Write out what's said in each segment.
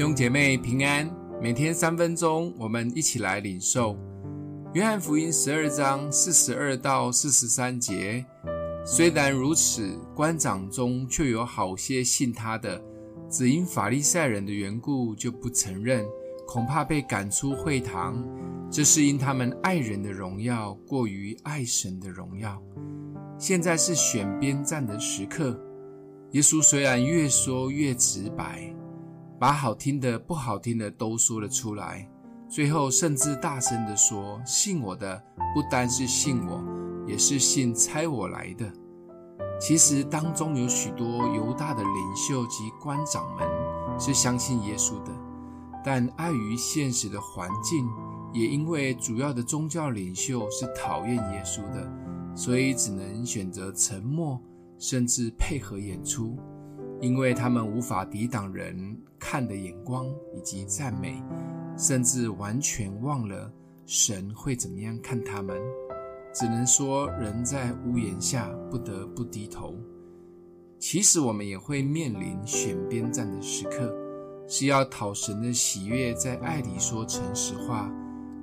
弟兄姐妹平安，每天三分钟，我们一起来领受约翰福音十二章四十二到四十三节。虽然如此，官长中却有好些信他的，只因法利赛人的缘故，就不承认，恐怕被赶出会堂。这是因他们爱人的荣耀过于爱神的荣耀。现在是选边站的时刻。耶稣虽然越说越直白，把好听的、不好听的都说了出来，最后甚至大声地说：“信我的，不单是信我，也是信差我来的。”其实当中有许多犹大的领袖及官长们是相信耶稣的，但碍于现实的环境，也因为主要的宗教领袖是讨厌耶稣的，所以只能选择沉默。甚至配合演出，因为他们无法抵挡人看的眼光以及赞美，甚至完全忘了神会怎么样看他们，只能说人在屋檐下不得不低头。其实我们也会面临选边站的时刻，是要讨神的喜悦，在爱里说诚实话，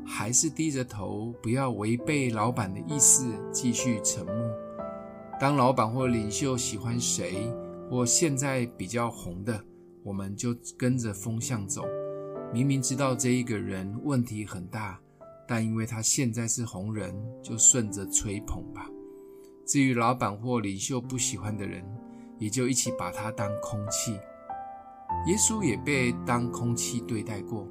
还是低着头不要违背老板的意思，继续沉默？当老板或领袖喜欢谁，或现在比较红的，我们就跟着风向走。明明知道这一个人问题很大，但因为他现在是红人，就顺着吹捧吧。至于老板或领袖不喜欢的人，也就一起把他当空气。耶稣也被当空气对待过。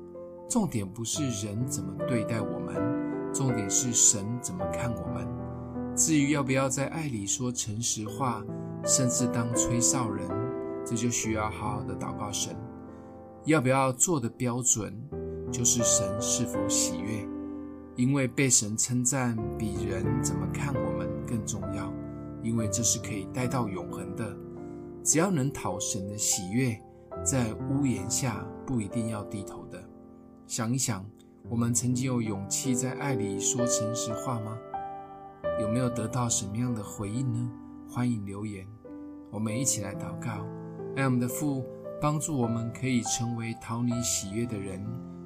重点不是人怎么对待我们，重点是神怎么看我们。至于要不要在爱里说诚实话，甚至当吹哨人，这就需要好好的祷告神。要不要做的标准，就是神是否喜悦，因为被神称赞比人怎么看我们更重要，因为这是可以带到永恒的。只要能讨神的喜悦，在屋檐下不一定要低头的。想一想，我们曾经有勇气在爱里说诚实话吗？有没有得到什么样的回应呢？欢迎留言，我们一起来祷告。爱我们的父，帮助我们可以成为讨你喜悦的人，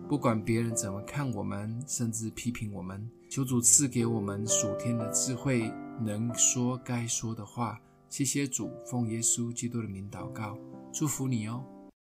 不管别人怎么看我们，甚至批评我们。求主赐给我们属天的智慧，能说该说的话。谢谢主，奉耶稣基督的名祷告，祝福你哦。